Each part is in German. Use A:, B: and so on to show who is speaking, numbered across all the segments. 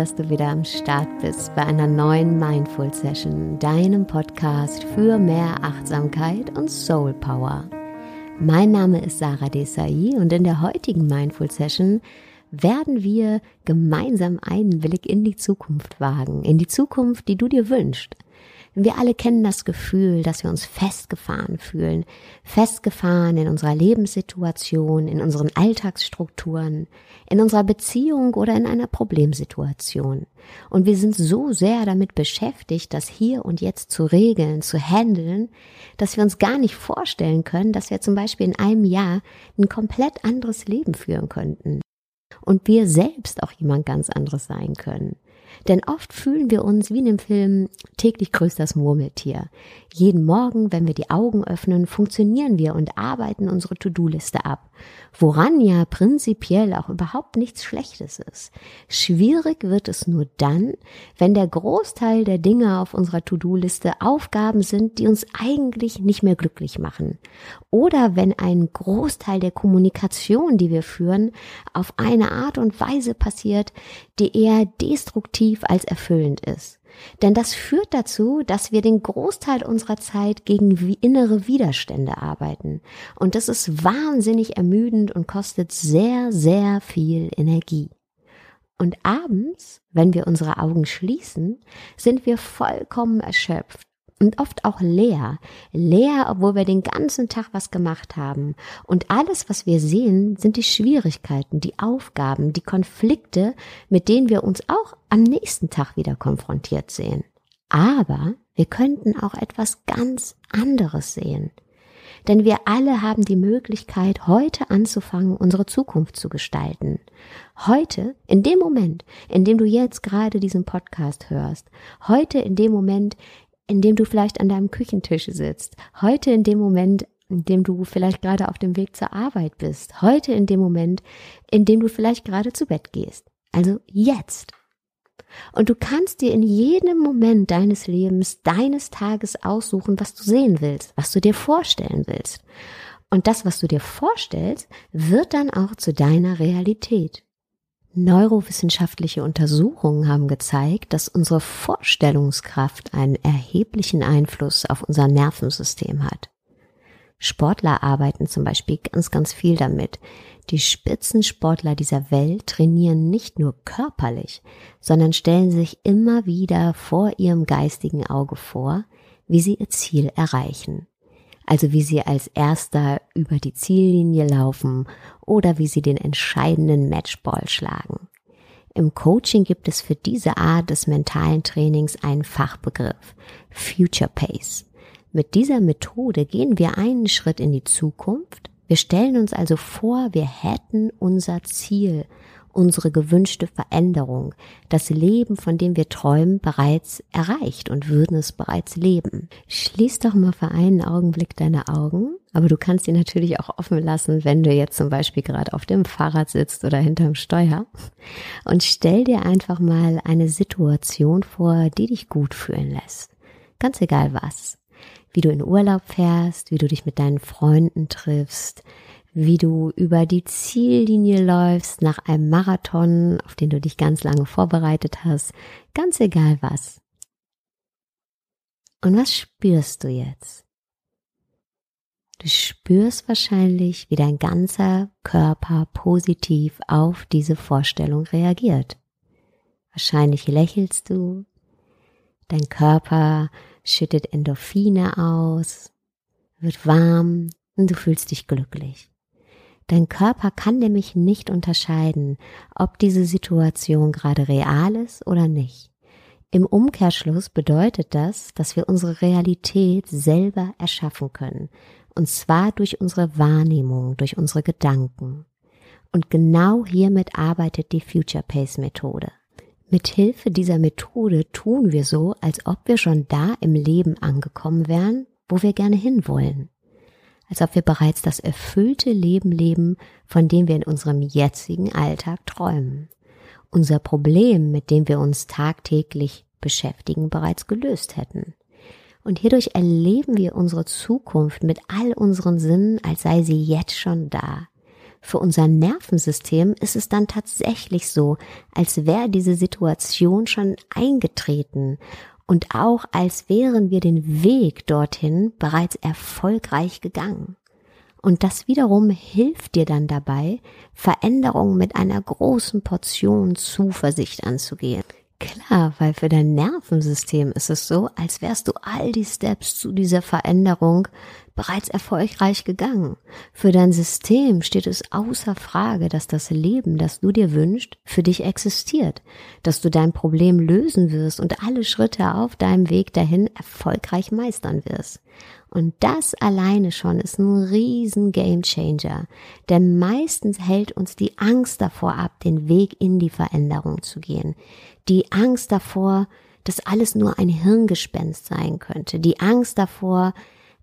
A: Dass du wieder am Start bist bei einer neuen Mindful Session, deinem Podcast für mehr Achtsamkeit und Soul Power. Mein Name ist Sarah Desai und in der heutigen Mindful Session werden wir gemeinsam einen Blick in die Zukunft wagen, in die Zukunft, die du dir wünschst. Wir alle kennen das Gefühl, dass wir uns festgefahren fühlen, festgefahren in unserer Lebenssituation, in unseren Alltagsstrukturen, in unserer Beziehung oder in einer Problemsituation. Und wir sind so sehr damit beschäftigt, das hier und jetzt zu regeln, zu handeln, dass wir uns gar nicht vorstellen können, dass wir zum Beispiel in einem Jahr ein komplett anderes Leben führen könnten. Und wir selbst auch jemand ganz anderes sein können. Denn oft fühlen wir uns wie in dem Film täglich grüßt das Murmeltier. Jeden Morgen, wenn wir die Augen öffnen, funktionieren wir und arbeiten unsere To-Do-Liste ab. Woran ja prinzipiell auch überhaupt nichts Schlechtes ist. Schwierig wird es nur dann, wenn der Großteil der Dinge auf unserer To-Do-Liste Aufgaben sind, die uns eigentlich nicht mehr glücklich machen. Oder wenn ein Großteil der Kommunikation, die wir führen, auf eine Art und Weise passiert, die eher destruktiv als erfüllend ist. Denn das führt dazu, dass wir den Großteil unserer Zeit gegen innere Widerstände arbeiten. Und das ist wahnsinnig ermüdend und kostet sehr, sehr viel Energie. Und abends, wenn wir unsere Augen schließen, sind wir vollkommen erschöpft und oft auch leer. Leer, obwohl wir den ganzen Tag was gemacht haben. Und alles, was wir sehen, sind die Schwierigkeiten, die Aufgaben, die Konflikte, mit denen wir uns auch am nächsten Tag wieder konfrontiert sehen. Aber wir könnten auch etwas ganz anderes sehen. Denn wir alle haben die Möglichkeit, heute anzufangen, unsere Zukunft zu gestalten. Heute, in dem Moment, in dem du jetzt gerade diesen Podcast hörst, heute in dem Moment, in dem du vielleicht an deinem Küchentisch sitzt, heute in dem Moment, in dem du vielleicht gerade auf dem Weg zur Arbeit bist, heute in dem Moment, in dem du vielleicht gerade zu Bett gehst. Also jetzt. Und du kannst dir in jedem Moment deines Lebens, deines Tages aussuchen, was du sehen willst, was du dir vorstellen willst. Und das, was du dir vorstellst, wird dann auch zu deiner Realität. Neurowissenschaftliche Untersuchungen haben gezeigt, dass unsere Vorstellungskraft einen erheblichen Einfluss auf unser Nervensystem hat. Sportler arbeiten zum Beispiel ganz, ganz viel damit. Die Spitzensportler dieser Welt trainieren nicht nur körperlich, sondern stellen sich immer wieder vor ihrem geistigen Auge vor, wie sie ihr Ziel erreichen also wie sie als erster über die Ziellinie laufen oder wie sie den entscheidenden Matchball schlagen. Im Coaching gibt es für diese Art des mentalen Trainings einen Fachbegriff, Future Pace. Mit dieser Methode gehen wir einen Schritt in die Zukunft. Wir stellen uns also vor, wir hätten unser Ziel unsere gewünschte Veränderung, das Leben, von dem wir träumen, bereits erreicht und würden es bereits leben. Schließ doch mal für einen Augenblick deine Augen, aber du kannst sie natürlich auch offen lassen, wenn du jetzt zum Beispiel gerade auf dem Fahrrad sitzt oder hinterm Steuer und stell dir einfach mal eine Situation vor, die dich gut fühlen lässt. Ganz egal was. Wie du in Urlaub fährst, wie du dich mit deinen Freunden triffst, wie du über die Ziellinie läufst nach einem Marathon, auf den du dich ganz lange vorbereitet hast, ganz egal was. Und was spürst du jetzt? Du spürst wahrscheinlich, wie dein ganzer Körper positiv auf diese Vorstellung reagiert. Wahrscheinlich lächelst du, dein Körper schüttet Endorphine aus, wird warm und du fühlst dich glücklich. Dein Körper kann nämlich nicht unterscheiden, ob diese Situation gerade real ist oder nicht. Im Umkehrschluss bedeutet das, dass wir unsere Realität selber erschaffen können, und zwar durch unsere Wahrnehmung, durch unsere Gedanken. Und genau hiermit arbeitet die Future Pace Methode. Mit Hilfe dieser Methode tun wir so, als ob wir schon da im Leben angekommen wären, wo wir gerne hinwollen als ob wir bereits das erfüllte Leben leben, von dem wir in unserem jetzigen Alltag träumen. Unser Problem, mit dem wir uns tagtäglich beschäftigen, bereits gelöst hätten. Und hierdurch erleben wir unsere Zukunft mit all unseren Sinnen, als sei sie jetzt schon da. für unser Nervensystem ist es dann tatsächlich so, als wäre diese Situation schon eingetreten und auch als wären wir den Weg dorthin bereits erfolgreich gegangen. Und das wiederum hilft dir dann dabei, Veränderungen mit einer großen Portion Zuversicht anzugehen. Klar, weil für dein Nervensystem ist es so, als wärst du all die Steps zu dieser Veränderung bereits erfolgreich gegangen. Für dein System steht es außer Frage, dass das Leben, das du dir wünschst, für dich existiert, dass du dein Problem lösen wirst und alle Schritte auf deinem Weg dahin erfolgreich meistern wirst. Und das alleine schon ist ein riesen Gamechanger, denn meistens hält uns die Angst davor ab, den Weg in die Veränderung zu gehen. Die Angst davor, dass alles nur ein Hirngespenst sein könnte. Die Angst davor,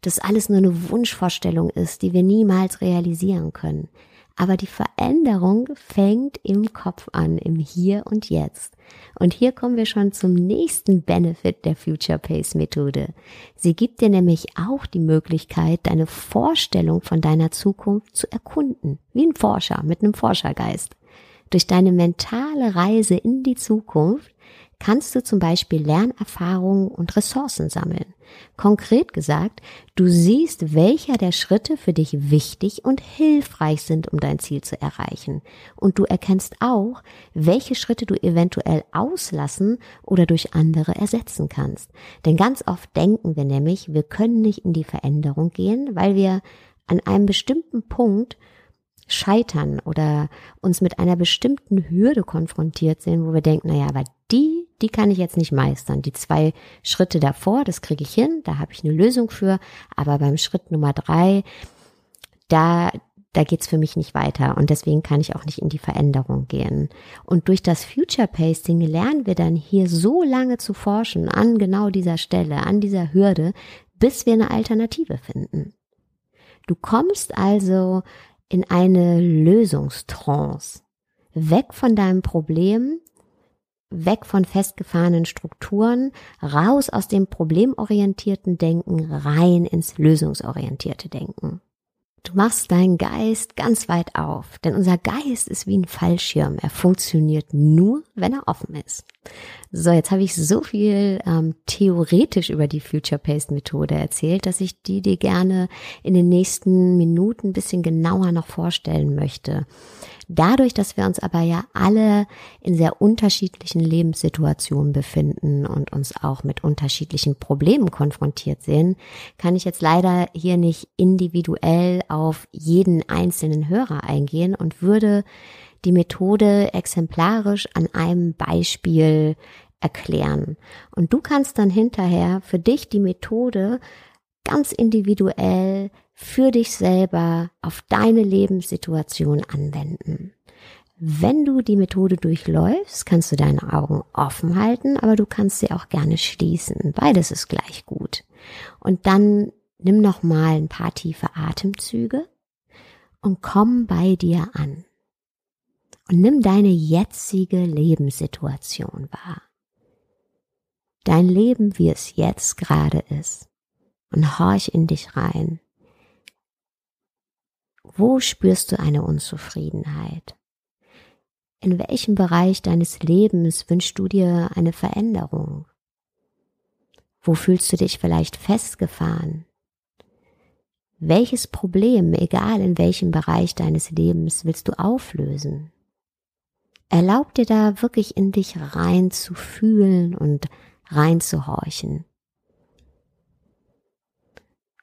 A: dass alles nur eine Wunschvorstellung ist, die wir niemals realisieren können. Aber die Veränderung fängt im Kopf an, im Hier und Jetzt. Und hier kommen wir schon zum nächsten Benefit der Future Pace Methode. Sie gibt dir nämlich auch die Möglichkeit, deine Vorstellung von deiner Zukunft zu erkunden. Wie ein Forscher mit einem Forschergeist. Durch deine mentale Reise in die Zukunft kannst du zum Beispiel Lernerfahrungen und Ressourcen sammeln. Konkret gesagt, du siehst, welcher der Schritte für dich wichtig und hilfreich sind, um dein Ziel zu erreichen. Und du erkennst auch, welche Schritte du eventuell auslassen oder durch andere ersetzen kannst. Denn ganz oft denken wir nämlich, wir können nicht in die Veränderung gehen, weil wir an einem bestimmten Punkt scheitern oder uns mit einer bestimmten Hürde konfrontiert sehen, wo wir denken, naja, aber die, die kann ich jetzt nicht meistern. Die zwei Schritte davor, das kriege ich hin, da habe ich eine Lösung für, aber beim Schritt Nummer drei, da, da geht's für mich nicht weiter und deswegen kann ich auch nicht in die Veränderung gehen. Und durch das Future Pacing lernen wir dann hier so lange zu forschen an genau dieser Stelle, an dieser Hürde, bis wir eine Alternative finden. Du kommst also in eine Lösungstrance. Weg von deinem Problem, weg von festgefahrenen Strukturen, raus aus dem problemorientierten Denken, rein ins lösungsorientierte Denken. Du machst deinen Geist ganz weit auf, denn unser Geist ist wie ein Fallschirm. Er funktioniert nur, wenn er offen ist. So, jetzt habe ich so viel ähm, theoretisch über die Future-Paced Methode erzählt, dass ich die dir gerne in den nächsten Minuten ein bisschen genauer noch vorstellen möchte. Dadurch, dass wir uns aber ja alle in sehr unterschiedlichen Lebenssituationen befinden und uns auch mit unterschiedlichen Problemen konfrontiert sehen, kann ich jetzt leider hier nicht individuell auf jeden einzelnen Hörer eingehen und würde die Methode exemplarisch an einem Beispiel erklären. Und du kannst dann hinterher für dich die Methode ganz individuell für dich selber auf deine Lebenssituation anwenden. Wenn du die Methode durchläufst, kannst du deine Augen offen halten, aber du kannst sie auch gerne schließen. Beides ist gleich gut. Und dann nimm noch mal ein paar tiefe Atemzüge und komm bei dir an. Und nimm deine jetzige Lebenssituation wahr. Dein Leben, wie es jetzt gerade ist. Und horch in dich rein. Wo spürst du eine Unzufriedenheit? In welchem Bereich deines Lebens wünschst du dir eine Veränderung? Wo fühlst du dich vielleicht festgefahren? Welches Problem, egal in welchem Bereich deines Lebens, willst du auflösen? Erlaub dir da wirklich in dich rein zu fühlen und rein zu horchen.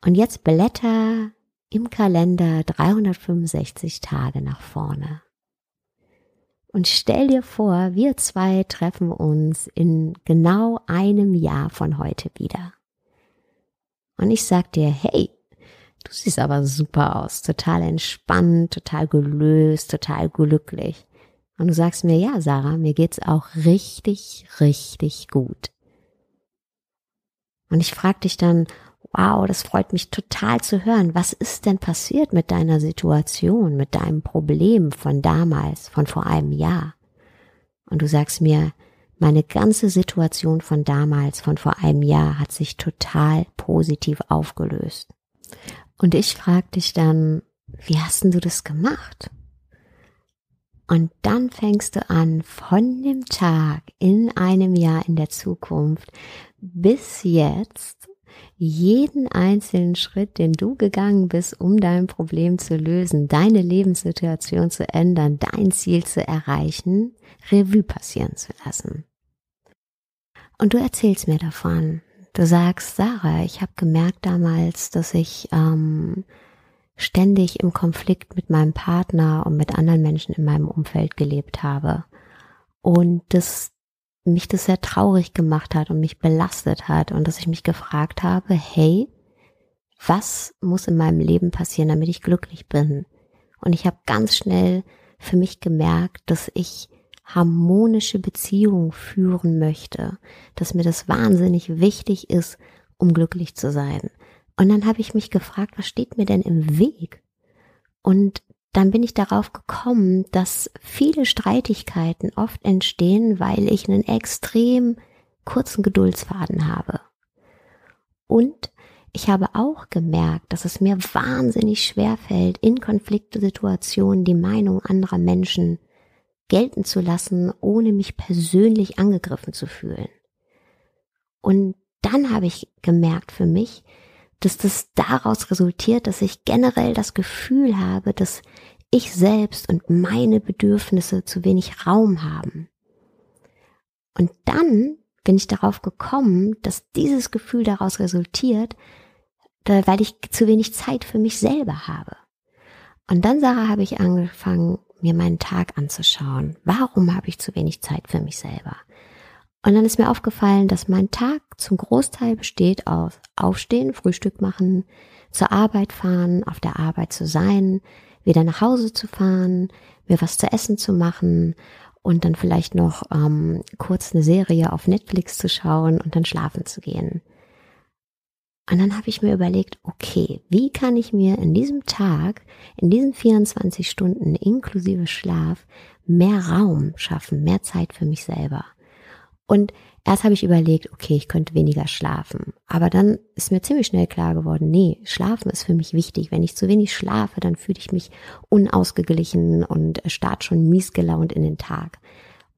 A: Und jetzt blätter im Kalender 365 Tage nach vorne. Und stell dir vor, wir zwei treffen uns in genau einem Jahr von heute wieder. Und ich sag dir, hey, du siehst aber super aus, total entspannt, total gelöst, total glücklich. Und du sagst mir, ja, Sarah, mir geht's auch richtig, richtig gut. Und ich frag dich dann, wow, das freut mich total zu hören. Was ist denn passiert mit deiner Situation, mit deinem Problem von damals, von vor einem Jahr? Und du sagst mir, meine ganze Situation von damals, von vor einem Jahr, hat sich total positiv aufgelöst. Und ich frag dich dann, wie hast denn du das gemacht? Und dann fängst du an, von dem Tag in einem Jahr in der Zukunft bis jetzt jeden einzelnen Schritt, den du gegangen bist, um dein Problem zu lösen, deine Lebenssituation zu ändern, dein Ziel zu erreichen, Revue passieren zu lassen. Und du erzählst mir davon. Du sagst, Sarah, ich habe gemerkt damals, dass ich ähm, ständig im Konflikt mit meinem Partner und mit anderen Menschen in meinem Umfeld gelebt habe. Und dass mich das sehr traurig gemacht hat und mich belastet hat und dass ich mich gefragt habe, hey, was muss in meinem Leben passieren, damit ich glücklich bin? Und ich habe ganz schnell für mich gemerkt, dass ich harmonische Beziehungen führen möchte, dass mir das wahnsinnig wichtig ist, um glücklich zu sein. Und dann habe ich mich gefragt, was steht mir denn im Weg? Und dann bin ich darauf gekommen, dass viele Streitigkeiten oft entstehen, weil ich einen extrem kurzen Geduldsfaden habe. Und ich habe auch gemerkt, dass es mir wahnsinnig schwer fällt, in Konfliktsituationen die Meinung anderer Menschen gelten zu lassen, ohne mich persönlich angegriffen zu fühlen. Und dann habe ich gemerkt für mich, dass das daraus resultiert, dass ich generell das Gefühl habe, dass ich selbst und meine Bedürfnisse zu wenig Raum haben. Und dann bin ich darauf gekommen, dass dieses Gefühl daraus resultiert, weil ich zu wenig Zeit für mich selber habe. Und dann, Sarah, habe ich angefangen, mir meinen Tag anzuschauen. Warum habe ich zu wenig Zeit für mich selber? Und dann ist mir aufgefallen, dass mein Tag zum Großteil besteht aus Aufstehen, Frühstück machen, zur Arbeit fahren, auf der Arbeit zu sein, wieder nach Hause zu fahren, mir was zu essen zu machen und dann vielleicht noch ähm, kurz eine Serie auf Netflix zu schauen und dann schlafen zu gehen. Und dann habe ich mir überlegt, okay, wie kann ich mir in diesem Tag, in diesen 24 Stunden inklusive Schlaf, mehr Raum schaffen, mehr Zeit für mich selber? Und erst habe ich überlegt, okay, ich könnte weniger schlafen. Aber dann ist mir ziemlich schnell klar geworden, nee, schlafen ist für mich wichtig. Wenn ich zu wenig schlafe, dann fühle ich mich unausgeglichen und starte schon mies gelaunt in den Tag.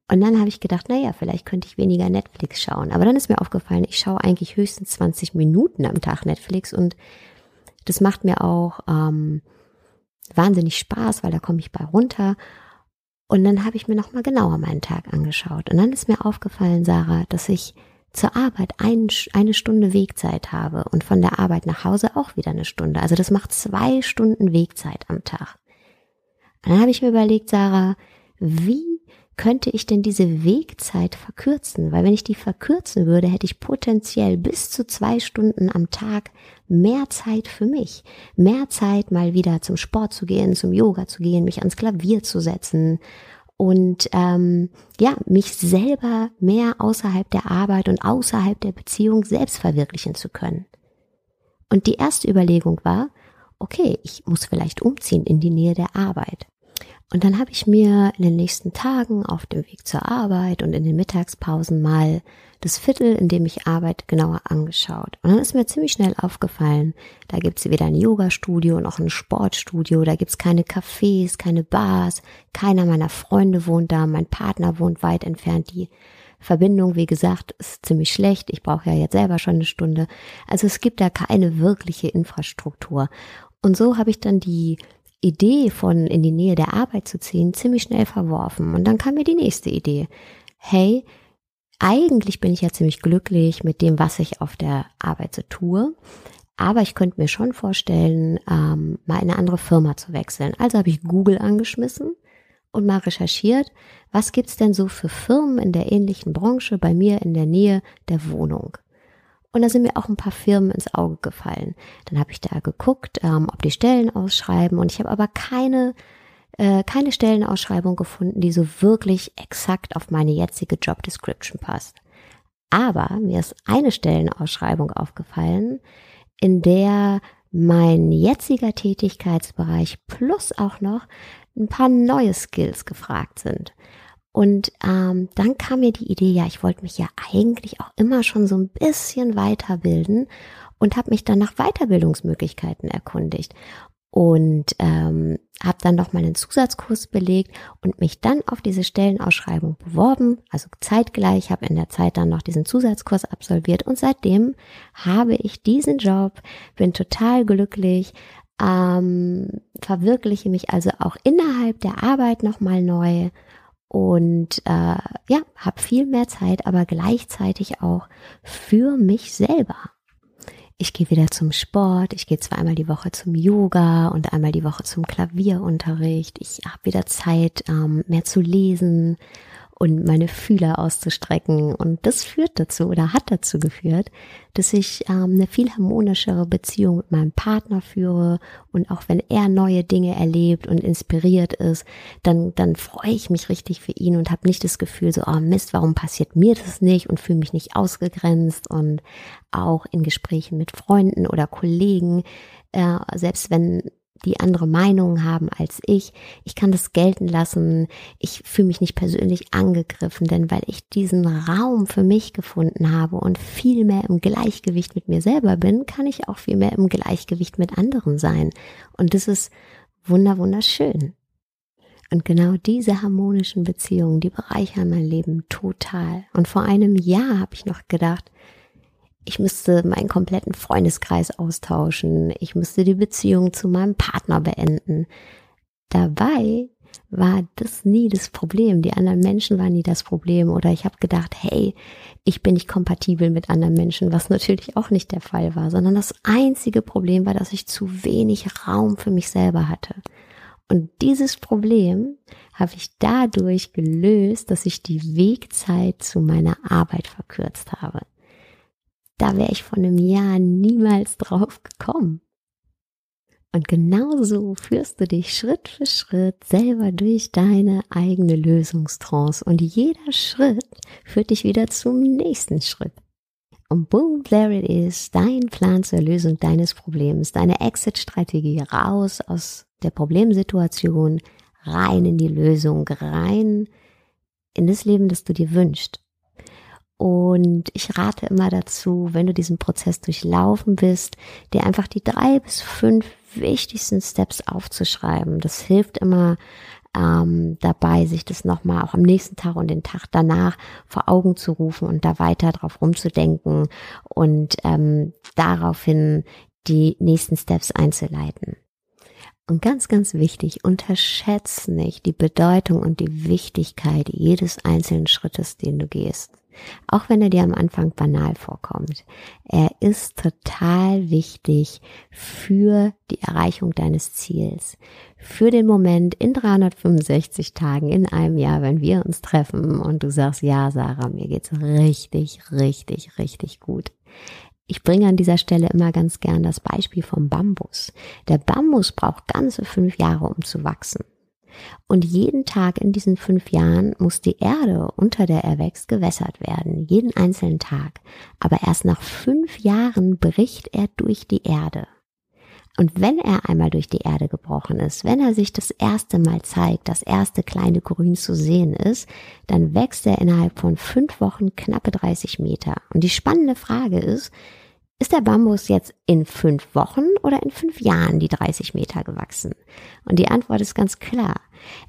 A: Und dann habe ich gedacht, naja, vielleicht könnte ich weniger Netflix schauen. Aber dann ist mir aufgefallen, ich schaue eigentlich höchstens 20 Minuten am Tag Netflix und das macht mir auch ähm, wahnsinnig Spaß, weil da komme ich bei runter. Und dann habe ich mir nochmal genauer meinen Tag angeschaut. Und dann ist mir aufgefallen, Sarah, dass ich zur Arbeit ein, eine Stunde Wegzeit habe und von der Arbeit nach Hause auch wieder eine Stunde. Also das macht zwei Stunden Wegzeit am Tag. Und dann habe ich mir überlegt, Sarah, wie könnte ich denn diese Wegzeit verkürzen? Weil wenn ich die verkürzen würde, hätte ich potenziell bis zu zwei Stunden am Tag mehr Zeit für mich. Mehr Zeit, mal wieder zum Sport zu gehen, zum Yoga zu gehen, mich ans Klavier zu setzen und ähm, ja, mich selber mehr außerhalb der Arbeit und außerhalb der Beziehung selbst verwirklichen zu können. Und die erste Überlegung war, okay, ich muss vielleicht umziehen in die Nähe der Arbeit. Und dann habe ich mir in den nächsten Tagen auf dem Weg zur Arbeit und in den Mittagspausen mal das Viertel, in dem ich arbeite, genauer angeschaut. Und dann ist mir ziemlich schnell aufgefallen, da gibt's weder ein Yoga-Studio noch ein Sportstudio, da gibt's keine Cafés, keine Bars, keiner meiner Freunde wohnt da, mein Partner wohnt weit entfernt, die Verbindung, wie gesagt, ist ziemlich schlecht. Ich brauche ja jetzt selber schon eine Stunde. Also es gibt da keine wirkliche Infrastruktur. Und so habe ich dann die Idee von in die Nähe der Arbeit zu ziehen ziemlich schnell verworfen. Und dann kam mir die nächste Idee. Hey, eigentlich bin ich ja ziemlich glücklich mit dem, was ich auf der Arbeit so tue. Aber ich könnte mir schon vorstellen, ähm, mal in eine andere Firma zu wechseln. Also habe ich Google angeschmissen und mal recherchiert, was gibt's denn so für Firmen in der ähnlichen Branche bei mir in der Nähe der Wohnung. Und da sind mir auch ein paar Firmen ins Auge gefallen. Dann habe ich da geguckt, ähm, ob die Stellen ausschreiben. Und ich habe aber keine, äh, keine Stellenausschreibung gefunden, die so wirklich exakt auf meine jetzige Job Description passt. Aber mir ist eine Stellenausschreibung aufgefallen, in der mein jetziger Tätigkeitsbereich plus auch noch ein paar neue Skills gefragt sind. Und ähm, dann kam mir die Idee, ja, ich wollte mich ja eigentlich auch immer schon so ein bisschen weiterbilden und habe mich dann nach Weiterbildungsmöglichkeiten erkundigt. und ähm, habe dann noch mal einen Zusatzkurs belegt und mich dann auf diese Stellenausschreibung beworben, also zeitgleich, habe in der Zeit dann noch diesen Zusatzkurs absolviert und seitdem habe ich diesen Job, bin total glücklich, ähm, verwirkliche mich also auch innerhalb der Arbeit noch mal neu und äh, ja, habe viel mehr Zeit, aber gleichzeitig auch für mich selber ich gehe wieder zum Sport, ich gehe zweimal die Woche zum Yoga und einmal die Woche zum Klavierunterricht. Ich habe wieder Zeit, ähm, mehr zu lesen und meine Fühler auszustrecken. Und das führt dazu oder hat dazu geführt, dass ich ähm, eine viel harmonischere Beziehung mit meinem Partner führe. Und auch wenn er neue Dinge erlebt und inspiriert ist, dann, dann freue ich mich richtig für ihn und habe nicht das Gefühl, so, oh Mist, warum passiert mir das nicht und fühle mich nicht ausgegrenzt. Und auch in Gesprächen mit Freunden oder Kollegen, äh, selbst wenn die andere Meinungen haben als ich. Ich kann das gelten lassen. Ich fühle mich nicht persönlich angegriffen, denn weil ich diesen Raum für mich gefunden habe und viel mehr im Gleichgewicht mit mir selber bin, kann ich auch viel mehr im Gleichgewicht mit anderen sein. Und das ist wunder, wunderschön. Und genau diese harmonischen Beziehungen, die bereichern mein Leben total. Und vor einem Jahr habe ich noch gedacht, ich müsste meinen kompletten Freundeskreis austauschen, ich müsste die Beziehung zu meinem Partner beenden. Dabei war das nie das Problem. Die anderen Menschen waren nie das Problem. Oder ich habe gedacht, hey, ich bin nicht kompatibel mit anderen Menschen, was natürlich auch nicht der Fall war, sondern das einzige Problem war, dass ich zu wenig Raum für mich selber hatte. Und dieses Problem habe ich dadurch gelöst, dass ich die Wegzeit zu meiner Arbeit verkürzt habe. Da wäre ich vor einem Jahr niemals drauf gekommen. Und genauso führst du dich Schritt für Schritt selber durch deine eigene Lösungstrance und jeder Schritt führt dich wieder zum nächsten Schritt. Und boom, there it is, dein Plan zur Lösung deines Problems, deine Exit-Strategie raus aus der Problemsituation, rein in die Lösung, rein in das Leben, das du dir wünschst. Und ich rate immer dazu, wenn du diesen Prozess durchlaufen bist, dir einfach die drei bis fünf wichtigsten Steps aufzuschreiben. Das hilft immer ähm, dabei, sich das nochmal auch am nächsten Tag und den Tag danach vor Augen zu rufen und da weiter drauf rumzudenken und ähm, daraufhin die nächsten Steps einzuleiten. Und ganz, ganz wichtig, unterschätze nicht die Bedeutung und die Wichtigkeit jedes einzelnen Schrittes, den du gehst. Auch wenn er dir am Anfang banal vorkommt. Er ist total wichtig für die Erreichung deines Ziels. Für den Moment in 365 Tagen, in einem Jahr, wenn wir uns treffen und du sagst, ja, Sarah, mir geht's richtig, richtig, richtig gut. Ich bringe an dieser Stelle immer ganz gern das Beispiel vom Bambus. Der Bambus braucht ganze fünf Jahre, um zu wachsen. Und jeden Tag in diesen fünf Jahren muss die Erde, unter der er wächst, gewässert werden. Jeden einzelnen Tag. Aber erst nach fünf Jahren bricht er durch die Erde. Und wenn er einmal durch die Erde gebrochen ist, wenn er sich das erste Mal zeigt, das erste kleine Grün zu sehen ist, dann wächst er innerhalb von fünf Wochen knappe 30 Meter. Und die spannende Frage ist, ist der Bambus jetzt in fünf Wochen oder in fünf Jahren die 30 Meter gewachsen? Und die Antwort ist ganz klar.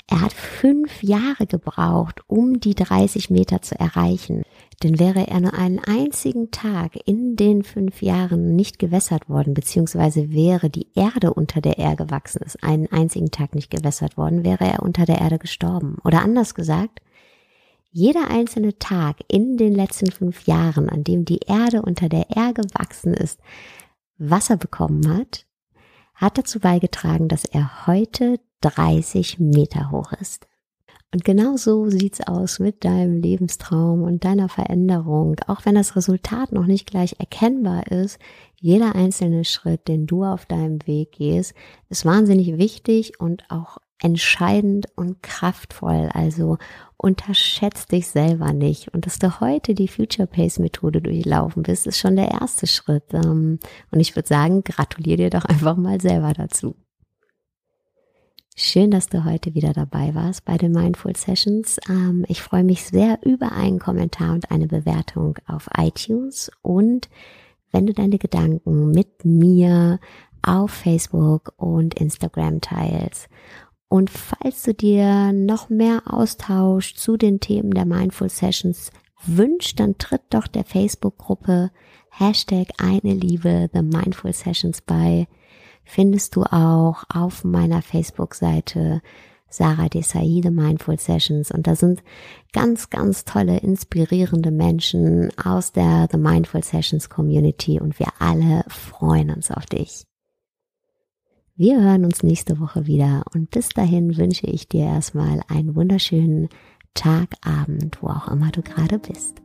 A: Er hat fünf Jahre gebraucht, um die 30 Meter zu erreichen. Denn wäre er nur einen einzigen Tag in den fünf Jahren nicht gewässert worden, beziehungsweise wäre die Erde, unter der er gewachsen ist, einen einzigen Tag nicht gewässert worden, wäre er unter der Erde gestorben. Oder anders gesagt, jeder einzelne Tag in den letzten fünf Jahren, an dem die Erde, unter der er gewachsen ist, Wasser bekommen hat, hat dazu beigetragen, dass er heute 30 Meter hoch ist. Und genau so sieht's aus mit deinem Lebenstraum und deiner Veränderung. Auch wenn das Resultat noch nicht gleich erkennbar ist, jeder einzelne Schritt, den du auf deinem Weg gehst, ist wahnsinnig wichtig und auch entscheidend und kraftvoll. Also unterschätzt dich selber nicht. Und dass du heute die Future Pace Methode durchlaufen bist, ist schon der erste Schritt. Ähm, und ich würde sagen, gratuliere dir doch einfach mal selber dazu. Schön, dass du heute wieder dabei warst bei den Mindful Sessions. Ähm, ich freue mich sehr über einen Kommentar und eine Bewertung auf iTunes und wenn du deine Gedanken mit mir auf Facebook und Instagram teilst. Und falls du dir noch mehr Austausch zu den Themen der Mindful Sessions wünscht, dann tritt doch der Facebook-Gruppe Hashtag eine Liebe The Mindful Sessions bei. Findest du auch auf meiner Facebook-Seite Sarah Desai, The Mindful Sessions. Und da sind ganz, ganz tolle, inspirierende Menschen aus der The Mindful Sessions Community und wir alle freuen uns auf dich. Wir hören uns nächste Woche wieder und bis dahin wünsche ich dir erstmal einen wunderschönen Tag, Abend, wo auch immer du gerade bist.